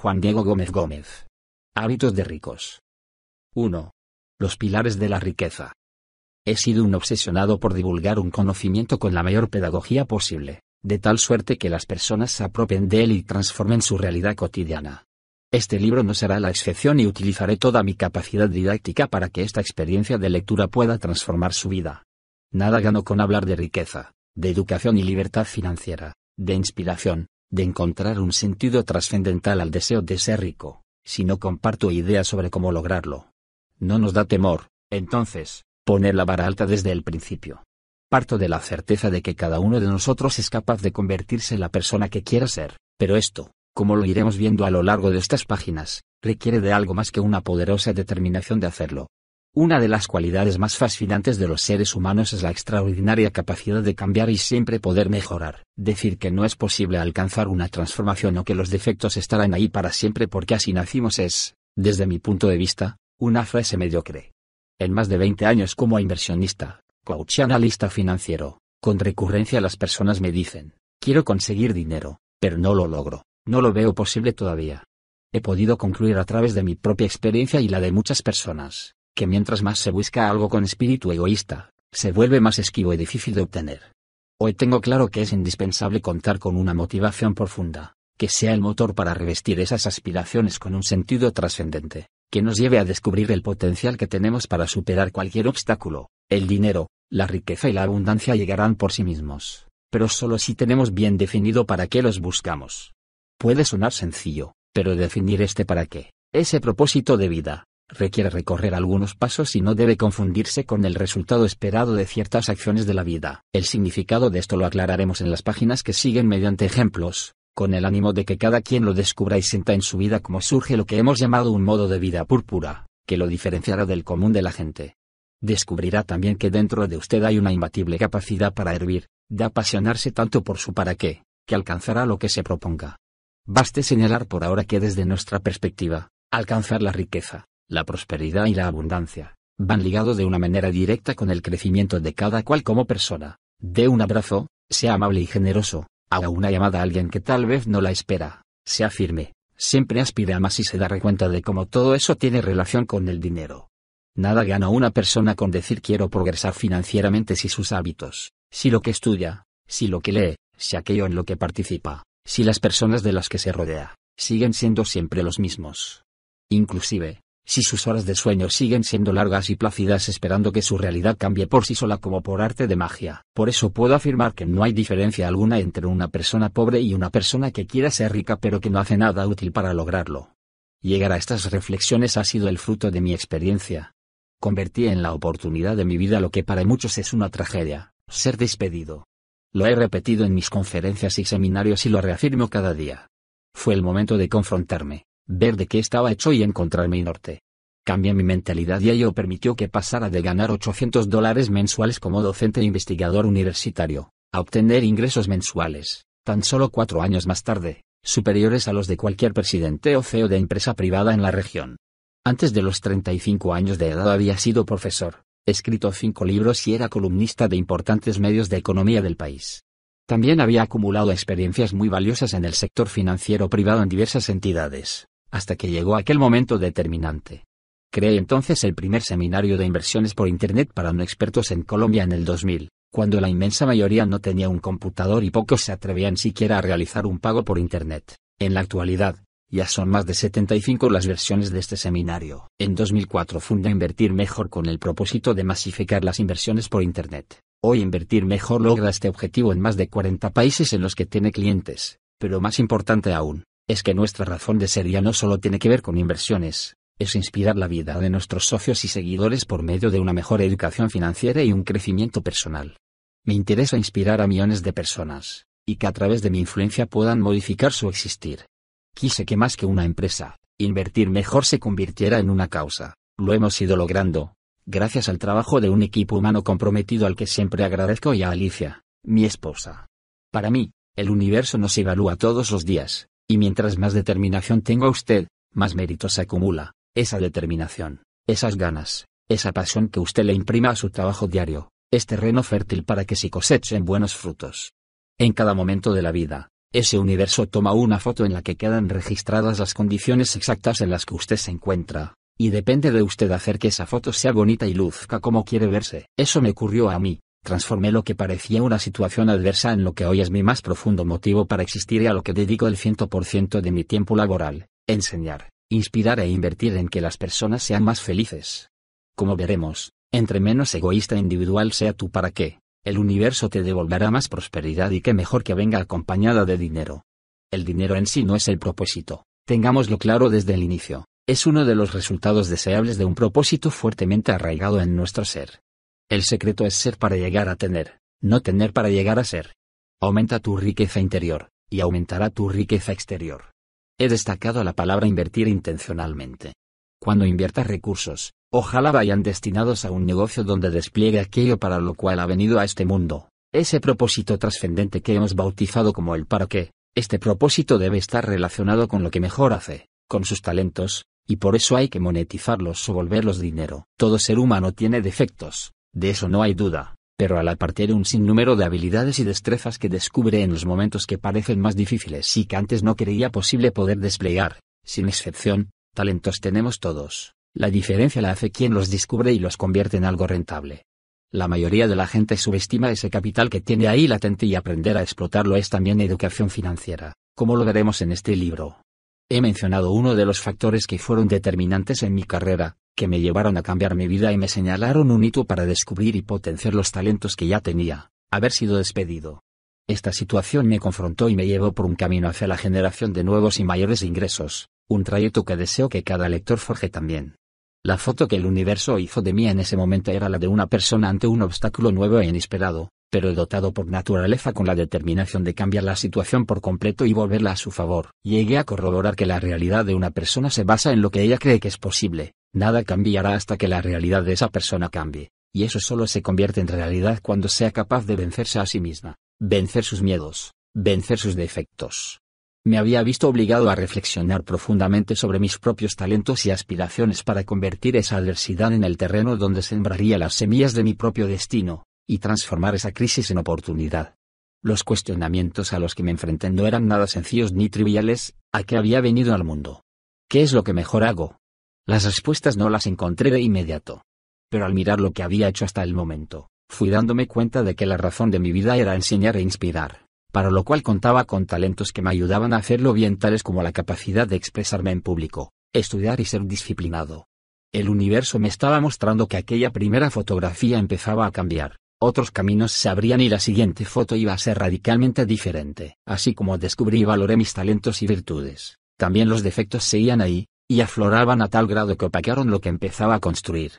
Juan Diego Gómez Gómez. Hábitos de ricos. 1. Los pilares de la riqueza. He sido un obsesionado por divulgar un conocimiento con la mayor pedagogía posible, de tal suerte que las personas se apropien de él y transformen su realidad cotidiana. Este libro no será la excepción y utilizaré toda mi capacidad didáctica para que esta experiencia de lectura pueda transformar su vida. Nada gano con hablar de riqueza, de educación y libertad financiera, de inspiración, de encontrar un sentido trascendental al deseo de ser rico, si no comparto ideas sobre cómo lograrlo. No nos da temor, entonces, poner la vara alta desde el principio. Parto de la certeza de que cada uno de nosotros es capaz de convertirse en la persona que quiera ser, pero esto, como lo iremos viendo a lo largo de estas páginas, requiere de algo más que una poderosa determinación de hacerlo. Una de las cualidades más fascinantes de los seres humanos es la extraordinaria capacidad de cambiar y siempre poder mejorar. Decir que no es posible alcanzar una transformación o que los defectos estarán ahí para siempre porque así nacimos es, desde mi punto de vista, una frase mediocre. En más de 20 años como inversionista, coach y analista financiero, con recurrencia las personas me dicen, quiero conseguir dinero, pero no lo logro, no lo veo posible todavía. He podido concluir a través de mi propia experiencia y la de muchas personas, que mientras más se busca algo con espíritu egoísta, se vuelve más esquivo y difícil de obtener. Hoy tengo claro que es indispensable contar con una motivación profunda, que sea el motor para revestir esas aspiraciones con un sentido trascendente, que nos lleve a descubrir el potencial que tenemos para superar cualquier obstáculo. El dinero, la riqueza y la abundancia llegarán por sí mismos, pero solo si tenemos bien definido para qué los buscamos. Puede sonar sencillo, pero definir este para qué, ese propósito de vida, requiere recorrer algunos pasos y no debe confundirse con el resultado esperado de ciertas acciones de la vida. El significado de esto lo aclararemos en las páginas que siguen mediante ejemplos, con el ánimo de que cada quien lo descubra y sienta en su vida como surge lo que hemos llamado un modo de vida púrpura, que lo diferenciará del común de la gente. Descubrirá también que dentro de usted hay una imbatible capacidad para hervir, de apasionarse tanto por su para qué, que alcanzará lo que se proponga. Baste señalar por ahora que desde nuestra perspectiva, alcanzar la riqueza, la prosperidad y la abundancia, van ligados de una manera directa con el crecimiento de cada cual como persona. De un abrazo, sea amable y generoso, haga una llamada a alguien que tal vez no la espera, sea firme, siempre aspire a más y se dará cuenta de cómo todo eso tiene relación con el dinero. Nada gana una persona con decir quiero progresar financieramente si sus hábitos, si lo que estudia, si lo que lee, si aquello en lo que participa, si las personas de las que se rodea, siguen siendo siempre los mismos. Inclusive, si sus horas de sueño siguen siendo largas y plácidas esperando que su realidad cambie por sí sola como por arte de magia. Por eso puedo afirmar que no hay diferencia alguna entre una persona pobre y una persona que quiera ser rica pero que no hace nada útil para lograrlo. Llegar a estas reflexiones ha sido el fruto de mi experiencia. Convertí en la oportunidad de mi vida lo que para muchos es una tragedia, ser despedido. Lo he repetido en mis conferencias y seminarios y lo reafirmo cada día. Fue el momento de confrontarme ver de qué estaba hecho y encontrar mi norte. Cambié mi mentalidad y ello permitió que pasara de ganar 800 dólares mensuales como docente e investigador universitario, a obtener ingresos mensuales, tan solo cuatro años más tarde, superiores a los de cualquier presidente o CEO de empresa privada en la región. Antes de los 35 años de edad había sido profesor, escrito cinco libros y era columnista de importantes medios de economía del país. También había acumulado experiencias muy valiosas en el sector financiero privado en diversas entidades, hasta que llegó aquel momento determinante. Creé entonces el primer seminario de inversiones por Internet para no expertos en Colombia en el 2000, cuando la inmensa mayoría no tenía un computador y pocos se atrevían siquiera a realizar un pago por Internet. En la actualidad, ya son más de 75 las versiones de este seminario. En 2004 fundé Invertir Mejor con el propósito de masificar las inversiones por Internet. Hoy Invertir Mejor logra este objetivo en más de 40 países en los que tiene clientes, pero más importante aún, es que nuestra razón de ser ya no solo tiene que ver con inversiones, es inspirar la vida de nuestros socios y seguidores por medio de una mejor educación financiera y un crecimiento personal. Me interesa inspirar a millones de personas, y que a través de mi influencia puedan modificar su existir. Quise que más que una empresa, invertir mejor se convirtiera en una causa. Lo hemos ido logrando, gracias al trabajo de un equipo humano comprometido al que siempre agradezco y a Alicia, mi esposa. Para mí, el universo nos evalúa todos los días, y mientras más determinación tenga usted, más mérito se acumula. Esa determinación, esas ganas, esa pasión que usted le imprima a su trabajo diario, es terreno fértil para que se cosechen buenos frutos. En cada momento de la vida, ese universo toma una foto en la que quedan registradas las condiciones exactas en las que usted se encuentra, y depende de usted hacer que esa foto sea bonita y luzca como quiere verse. Eso me ocurrió a mí, transformé lo que parecía una situación adversa en lo que hoy es mi más profundo motivo para existir y a lo que dedico el 100% de mi tiempo laboral, enseñar, inspirar e invertir en que las personas sean más felices. Como veremos, entre menos egoísta individual sea tú para qué, el universo te devolverá más prosperidad y qué mejor que venga acompañada de dinero. El dinero en sí no es el propósito, tengámoslo claro desde el inicio, es uno de los resultados deseables de un propósito fuertemente arraigado en nuestro ser. El secreto es ser para llegar a tener, no tener para llegar a ser. Aumenta tu riqueza interior, y aumentará tu riqueza exterior. He destacado la palabra invertir intencionalmente. Cuando inviertas recursos, Ojalá vayan destinados a un negocio donde despliegue aquello para lo cual ha venido a este mundo. Ese propósito trascendente que hemos bautizado como el para qué, este propósito debe estar relacionado con lo que mejor hace, con sus talentos, y por eso hay que monetizarlos o volverlos dinero. Todo ser humano tiene defectos, de eso no hay duda, pero al apartar un sinnúmero de habilidades y destrezas que descubre en los momentos que parecen más difíciles y que antes no creía posible poder desplegar, sin excepción, talentos tenemos todos. La diferencia la hace quien los descubre y los convierte en algo rentable. La mayoría de la gente subestima ese capital que tiene ahí latente y aprender a explotarlo es también educación financiera, como lo veremos en este libro. He mencionado uno de los factores que fueron determinantes en mi carrera, que me llevaron a cambiar mi vida y me señalaron un hito para descubrir y potenciar los talentos que ya tenía, haber sido despedido. Esta situación me confrontó y me llevó por un camino hacia la generación de nuevos y mayores ingresos, un trayecto que deseo que cada lector forje también. La foto que el universo hizo de mí en ese momento era la de una persona ante un obstáculo nuevo e inesperado, pero dotado por naturaleza con la determinación de cambiar la situación por completo y volverla a su favor. Llegué a corroborar que la realidad de una persona se basa en lo que ella cree que es posible, nada cambiará hasta que la realidad de esa persona cambie, y eso solo se convierte en realidad cuando sea capaz de vencerse a sí misma, vencer sus miedos, vencer sus defectos, me había visto obligado a reflexionar profundamente sobre mis propios talentos y aspiraciones para convertir esa adversidad en el terreno donde sembraría las semillas de mi propio destino, y transformar esa crisis en oportunidad. Los cuestionamientos a los que me enfrenté no eran nada sencillos ni triviales, ¿a qué había venido al mundo? ¿Qué es lo que mejor hago? Las respuestas no las encontré de inmediato. Pero al mirar lo que había hecho hasta el momento, fui dándome cuenta de que la razón de mi vida era enseñar e inspirar para lo cual contaba con talentos que me ayudaban a hacerlo bien tales como la capacidad de expresarme en público, estudiar y ser disciplinado. El universo me estaba mostrando que aquella primera fotografía empezaba a cambiar, otros caminos se abrían y la siguiente foto iba a ser radicalmente diferente. Así como descubrí y valoré mis talentos y virtudes, también los defectos seguían ahí, y afloraban a tal grado que opacaron lo que empezaba a construir.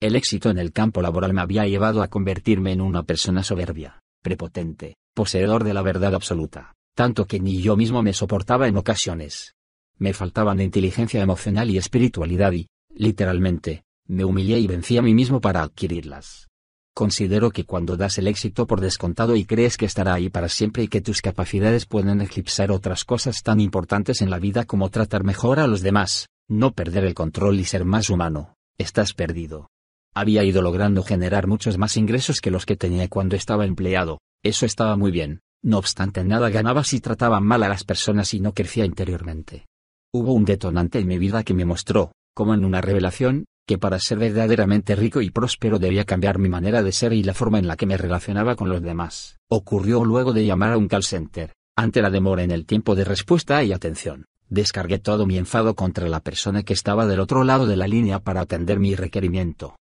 El éxito en el campo laboral me había llevado a convertirme en una persona soberbia, prepotente, poseedor de la verdad absoluta, tanto que ni yo mismo me soportaba en ocasiones. Me faltaban inteligencia emocional y espiritualidad y, literalmente, me humillé y vencí a mí mismo para adquirirlas. Considero que cuando das el éxito por descontado y crees que estará ahí para siempre y que tus capacidades pueden eclipsar otras cosas tan importantes en la vida como tratar mejor a los demás, no perder el control y ser más humano, estás perdido. Había ido logrando generar muchos más ingresos que los que tenía cuando estaba empleado, eso estaba muy bien, no obstante nada ganaba si trataba mal a las personas y no crecía interiormente. Hubo un detonante en mi vida que me mostró, como en una revelación, que para ser verdaderamente rico y próspero debía cambiar mi manera de ser y la forma en la que me relacionaba con los demás. Ocurrió luego de llamar a un call center. Ante la demora en el tiempo de respuesta y atención, descargué todo mi enfado contra la persona que estaba del otro lado de la línea para atender mi requerimiento.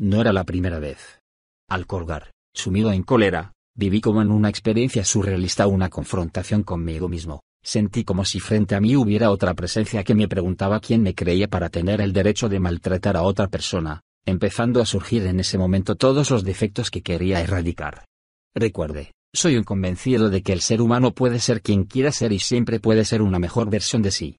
No era la primera vez. Al colgar, sumido en cólera, Viví como en una experiencia surrealista una confrontación conmigo mismo. Sentí como si frente a mí hubiera otra presencia que me preguntaba quién me creía para tener el derecho de maltratar a otra persona, empezando a surgir en ese momento todos los defectos que quería erradicar. Recuerde, soy un convencido de que el ser humano puede ser quien quiera ser y siempre puede ser una mejor versión de sí.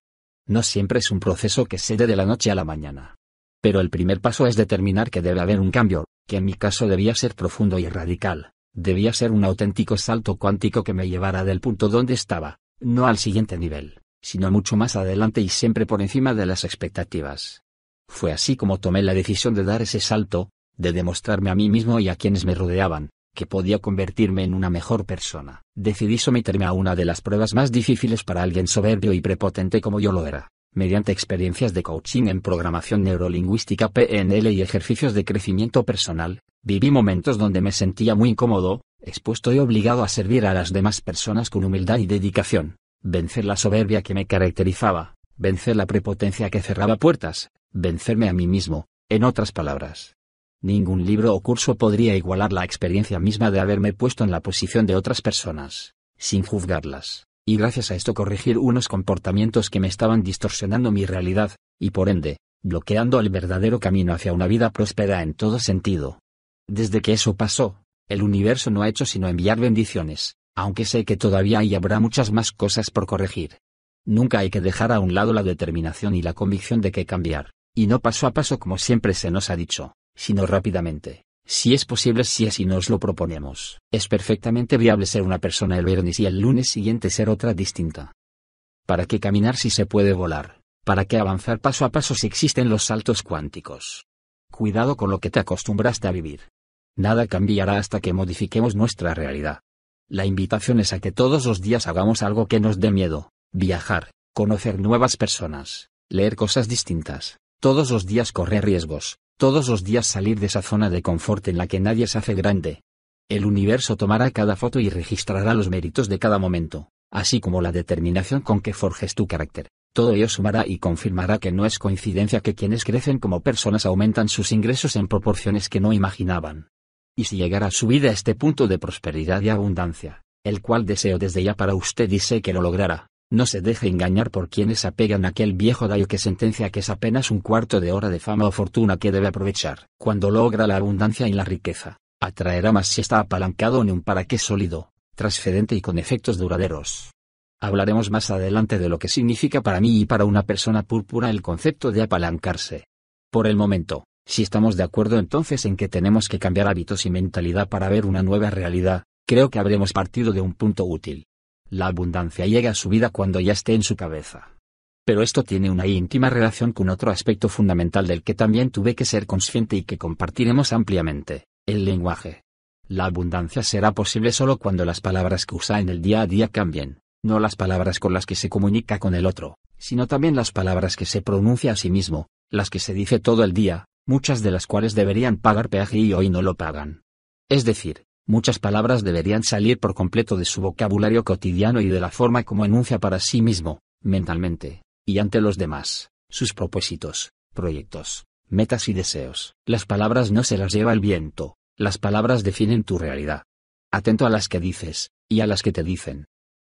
No siempre es un proceso que se dé de la noche a la mañana. Pero el primer paso es determinar que debe haber un cambio, que en mi caso debía ser profundo y radical. Debía ser un auténtico salto cuántico que me llevara del punto donde estaba, no al siguiente nivel, sino mucho más adelante y siempre por encima de las expectativas. Fue así como tomé la decisión de dar ese salto, de demostrarme a mí mismo y a quienes me rodeaban, que podía convertirme en una mejor persona. Decidí someterme a una de las pruebas más difíciles para alguien soberbio y prepotente como yo lo era. Mediante experiencias de coaching en programación neurolingüística PNL y ejercicios de crecimiento personal, viví momentos donde me sentía muy incómodo, expuesto y obligado a servir a las demás personas con humildad y dedicación, vencer la soberbia que me caracterizaba, vencer la prepotencia que cerraba puertas, vencerme a mí mismo, en otras palabras. Ningún libro o curso podría igualar la experiencia misma de haberme puesto en la posición de otras personas, sin juzgarlas, y gracias a esto corregir unos comportamientos que me estaban distorsionando mi realidad, y por ende, bloqueando el verdadero camino hacia una vida próspera en todo sentido. Desde que eso pasó, el universo no ha hecho sino enviar bendiciones, aunque sé que todavía hay y habrá muchas más cosas por corregir. Nunca hay que dejar a un lado la determinación y la convicción de que cambiar, y no paso a paso como siempre se nos ha dicho, sino rápidamente. Si es posible si así nos lo proponemos. Es perfectamente viable ser una persona el viernes y el lunes siguiente ser otra distinta. ¿Para qué caminar si se puede volar? ¿Para qué avanzar paso a paso si existen los saltos cuánticos? Cuidado con lo que te acostumbraste a vivir. Nada cambiará hasta que modifiquemos nuestra realidad. La invitación es a que todos los días hagamos algo que nos dé miedo, viajar, conocer nuevas personas, leer cosas distintas, todos los días correr riesgos, todos los días salir de esa zona de confort en la que nadie se hace grande. El universo tomará cada foto y registrará los méritos de cada momento, así como la determinación con que forjes tu carácter. Todo ello sumará y confirmará que no es coincidencia que quienes crecen como personas aumentan sus ingresos en proporciones que no imaginaban y si llegara su vida a este punto de prosperidad y abundancia, el cual deseo desde ya para usted y sé que lo logrará, no se deje engañar por quienes apegan a aquel viejo daño que sentencia que es apenas un cuarto de hora de fama o fortuna que debe aprovechar. Cuando logra la abundancia y la riqueza, atraerá más si está apalancado en un para qué sólido, transferente y con efectos duraderos. Hablaremos más adelante de lo que significa para mí y para una persona púrpura el concepto de apalancarse. Por el momento, si estamos de acuerdo entonces en que tenemos que cambiar hábitos y mentalidad para ver una nueva realidad, creo que habremos partido de un punto útil. La abundancia llega a su vida cuando ya esté en su cabeza. Pero esto tiene una íntima relación con otro aspecto fundamental del que también tuve que ser consciente y que compartiremos ampliamente, el lenguaje. La abundancia será posible solo cuando las palabras que usa en el día a día cambien, no las palabras con las que se comunica con el otro, sino también las palabras que se pronuncia a sí mismo, las que se dice todo el día, muchas de las cuales deberían pagar peaje y hoy no lo pagan. Es decir, muchas palabras deberían salir por completo de su vocabulario cotidiano y de la forma como enuncia para sí mismo, mentalmente, y ante los demás, sus propósitos, proyectos, metas y deseos. Las palabras no se las lleva el viento, las palabras definen tu realidad. Atento a las que dices, y a las que te dicen.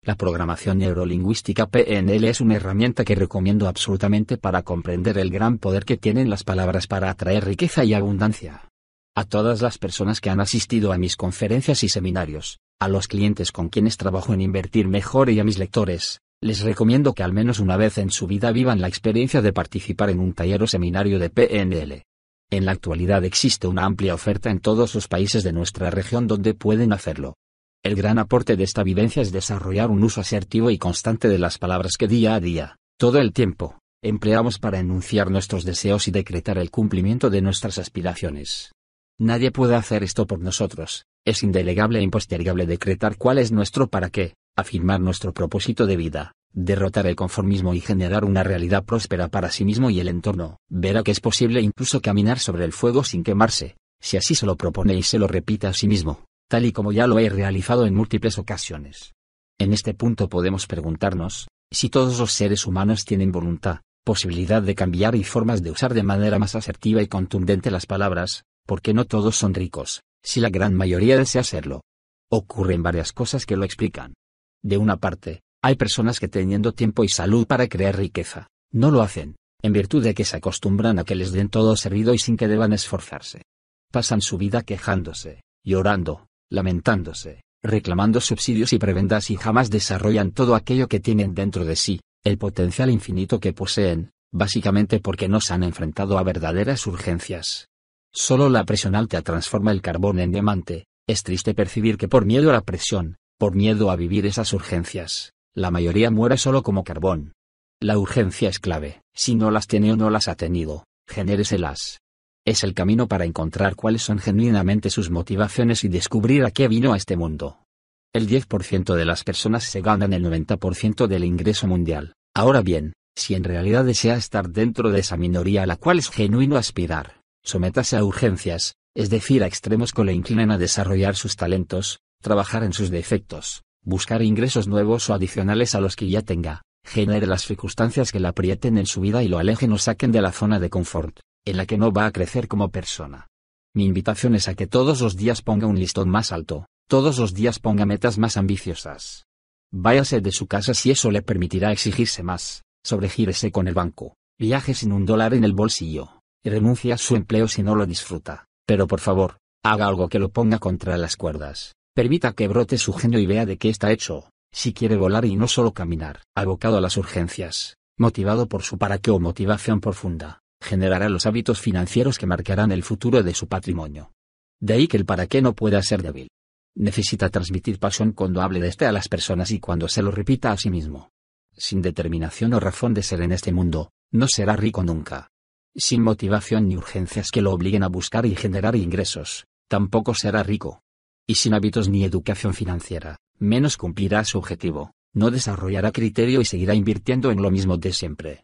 La programación neurolingüística PNL es una herramienta que recomiendo absolutamente para comprender el gran poder que tienen las palabras para atraer riqueza y abundancia. A todas las personas que han asistido a mis conferencias y seminarios, a los clientes con quienes trabajo en invertir mejor y a mis lectores, les recomiendo que al menos una vez en su vida vivan la experiencia de participar en un taller o seminario de PNL. En la actualidad existe una amplia oferta en todos los países de nuestra región donde pueden hacerlo. El gran aporte de esta vivencia es desarrollar un uso asertivo y constante de las palabras que día a día, todo el tiempo, empleamos para enunciar nuestros deseos y decretar el cumplimiento de nuestras aspiraciones. Nadie puede hacer esto por nosotros, es indelegable e impostergable decretar cuál es nuestro para qué, afirmar nuestro propósito de vida, derrotar el conformismo y generar una realidad próspera para sí mismo y el entorno. Verá que es posible incluso caminar sobre el fuego sin quemarse, si así se lo propone y se lo repite a sí mismo tal y como ya lo he realizado en múltiples ocasiones. En este punto podemos preguntarnos, si todos los seres humanos tienen voluntad, posibilidad de cambiar y formas de usar de manera más asertiva y contundente las palabras, ¿por qué no todos son ricos, si la gran mayoría desea serlo? Ocurren varias cosas que lo explican. De una parte, hay personas que teniendo tiempo y salud para crear riqueza, no lo hacen, en virtud de que se acostumbran a que les den todo servido y sin que deban esforzarse. Pasan su vida quejándose, llorando, lamentándose, reclamando subsidios y prebendas y jamás desarrollan todo aquello que tienen dentro de sí, el potencial infinito que poseen, básicamente porque no se han enfrentado a verdaderas urgencias. Solo la presión alta transforma el carbón en diamante, es triste percibir que por miedo a la presión, por miedo a vivir esas urgencias, la mayoría muere solo como carbón. La urgencia es clave, si no las tiene o no las ha tenido, genéreselas. Es el camino para encontrar cuáles son genuinamente sus motivaciones y descubrir a qué vino a este mundo. El 10% de las personas se ganan el 90% del ingreso mundial. Ahora bien, si en realidad desea estar dentro de esa minoría a la cual es genuino aspirar, sométase a urgencias, es decir, a extremos que le inclinen a desarrollar sus talentos, trabajar en sus defectos, buscar ingresos nuevos o adicionales a los que ya tenga, genere las circunstancias que la aprieten en su vida y lo alejen o saquen de la zona de confort, en la que no va a crecer como persona. Mi invitación es a que todos los días ponga un listón más alto, todos los días ponga metas más ambiciosas. Váyase de su casa si eso le permitirá exigirse más, sobregírese con el banco, viaje sin un dólar en el bolsillo, renuncie a su empleo si no lo disfruta, pero por favor, haga algo que lo ponga contra las cuerdas, permita que brote su genio y vea de qué está hecho, si quiere volar y no solo caminar, abocado a las urgencias, motivado por su para qué o motivación profunda, generará los hábitos financieros que marcarán el futuro de su patrimonio. De ahí que el para qué no pueda ser débil. Necesita transmitir pasión cuando hable de este a las personas y cuando se lo repita a sí mismo. Sin determinación o razón de ser en este mundo, no será rico nunca. Sin motivación ni urgencias que lo obliguen a buscar y generar ingresos, tampoco será rico. Y sin hábitos ni educación financiera, menos cumplirá su objetivo, no desarrollará criterio y seguirá invirtiendo en lo mismo de siempre.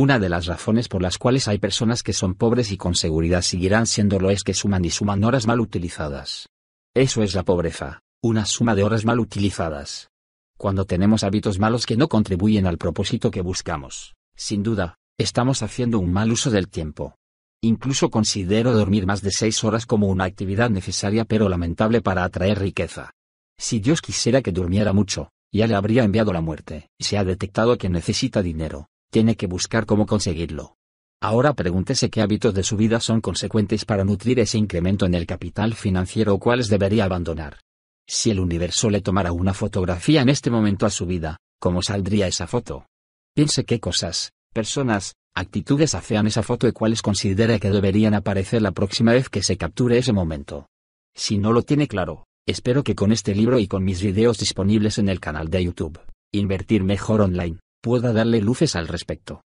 Una de las razones por las cuales hay personas que son pobres y con seguridad seguirán siéndolo es que suman y suman horas mal utilizadas. Eso es la pobreza, una suma de horas mal utilizadas. Cuando tenemos hábitos malos que no contribuyen al propósito que buscamos, sin duda, estamos haciendo un mal uso del tiempo. Incluso considero dormir más de seis horas como una actividad necesaria pero lamentable para atraer riqueza. Si Dios quisiera que durmiera mucho, ya le habría enviado la muerte. Se ha detectado que necesita dinero, tiene que buscar cómo conseguirlo. Ahora pregúntese qué hábitos de su vida son consecuentes para nutrir ese incremento en el capital financiero o cuáles debería abandonar. Si el universo le tomara una fotografía en este momento a su vida, ¿cómo saldría esa foto? Piense qué cosas, personas, actitudes hacían esa foto y cuáles considera que deberían aparecer la próxima vez que se capture ese momento. Si no lo tiene claro, espero que con este libro y con mis videos disponibles en el canal de YouTube, Invertir Mejor Online, pueda darle luces al respecto.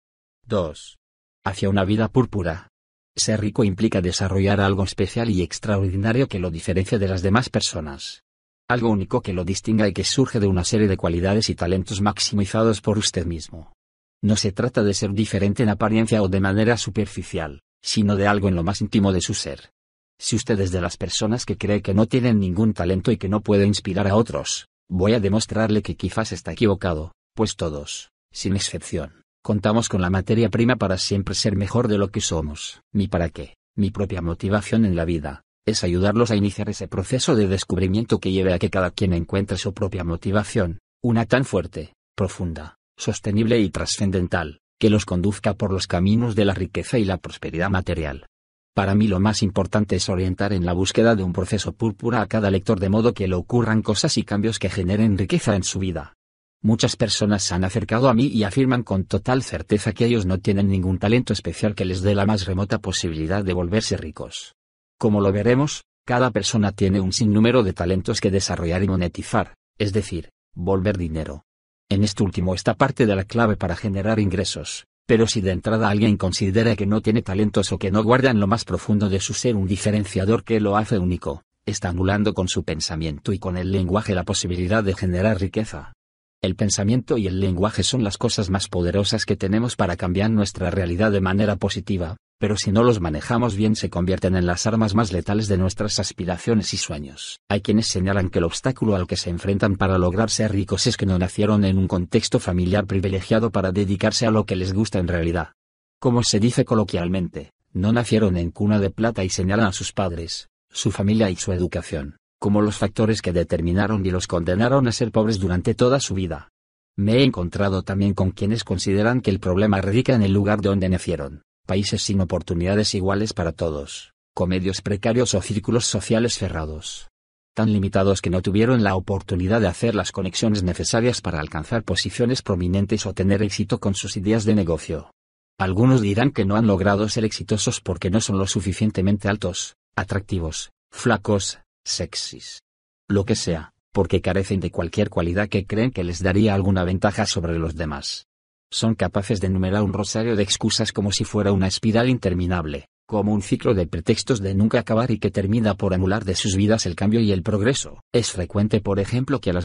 2. Hacia una vida púrpura. Ser rico implica desarrollar algo especial y extraordinario que lo diferencia de las demás personas. Algo único que lo distinga y que surge de una serie de cualidades y talentos maximizados por usted mismo. No se trata de ser diferente en apariencia o de manera superficial, sino de algo en lo más íntimo de su ser. Si usted es de las personas que cree que no tienen ningún talento y que no puede inspirar a otros, voy a demostrarle que quizás está equivocado, pues todos, sin excepción, contamos con la materia prima para siempre ser mejor de lo que somos. Mi para qué, mi propia motivación en la vida, es ayudarlos a iniciar ese proceso de descubrimiento que lleve a que cada quien encuentre su propia motivación, una tan fuerte, profunda, sostenible y trascendental, que los conduzca por los caminos de la riqueza y la prosperidad material. Para mí lo más importante es orientar en la búsqueda de un proceso púrpura a cada lector de modo que le ocurran cosas y cambios que generen riqueza en su vida. Muchas personas se han acercado a mí y afirman con total certeza que ellos no tienen ningún talento especial que les dé la más remota posibilidad de volverse ricos. Como lo veremos, cada persona tiene un sinnúmero de talentos que desarrollar y monetizar, es decir, volver dinero. En este último está parte de la clave para generar ingresos, pero si de entrada alguien considera que no tiene talentos o que no guarda en lo más profundo de su ser un diferenciador que lo hace único, está anulando con su pensamiento y con el lenguaje la posibilidad de generar riqueza. El pensamiento y el lenguaje son las cosas más poderosas que tenemos para cambiar nuestra realidad de manera positiva, pero si no los manejamos bien se convierten en las armas más letales de nuestras aspiraciones y sueños. Hay quienes señalan que el obstáculo al que se enfrentan para lograr ser ricos es que no nacieron en un contexto familiar privilegiado para dedicarse a lo que les gusta en realidad. Como se dice coloquialmente, no nacieron en cuna de plata y señalan a sus padres, su familia y su educación como los factores que determinaron y los condenaron a ser pobres durante toda su vida. Me he encontrado también con quienes consideran que el problema radica en el lugar de donde nacieron, países sin oportunidades iguales para todos, comedios precarios o círculos sociales cerrados. Tan limitados que no tuvieron la oportunidad de hacer las conexiones necesarias para alcanzar posiciones prominentes o tener éxito con sus ideas de negocio. Algunos dirán que no han logrado ser exitosos porque no son lo suficientemente altos, atractivos, flacos, sexys. Lo que sea, porque carecen de cualquier cualidad que creen que les daría alguna ventaja sobre los demás. Son capaces de enumerar un rosario de excusas como si fuera una espiral interminable, como un ciclo de pretextos de nunca acabar y que termina por anular de sus vidas el cambio y el progreso. Es frecuente, por ejemplo, que a las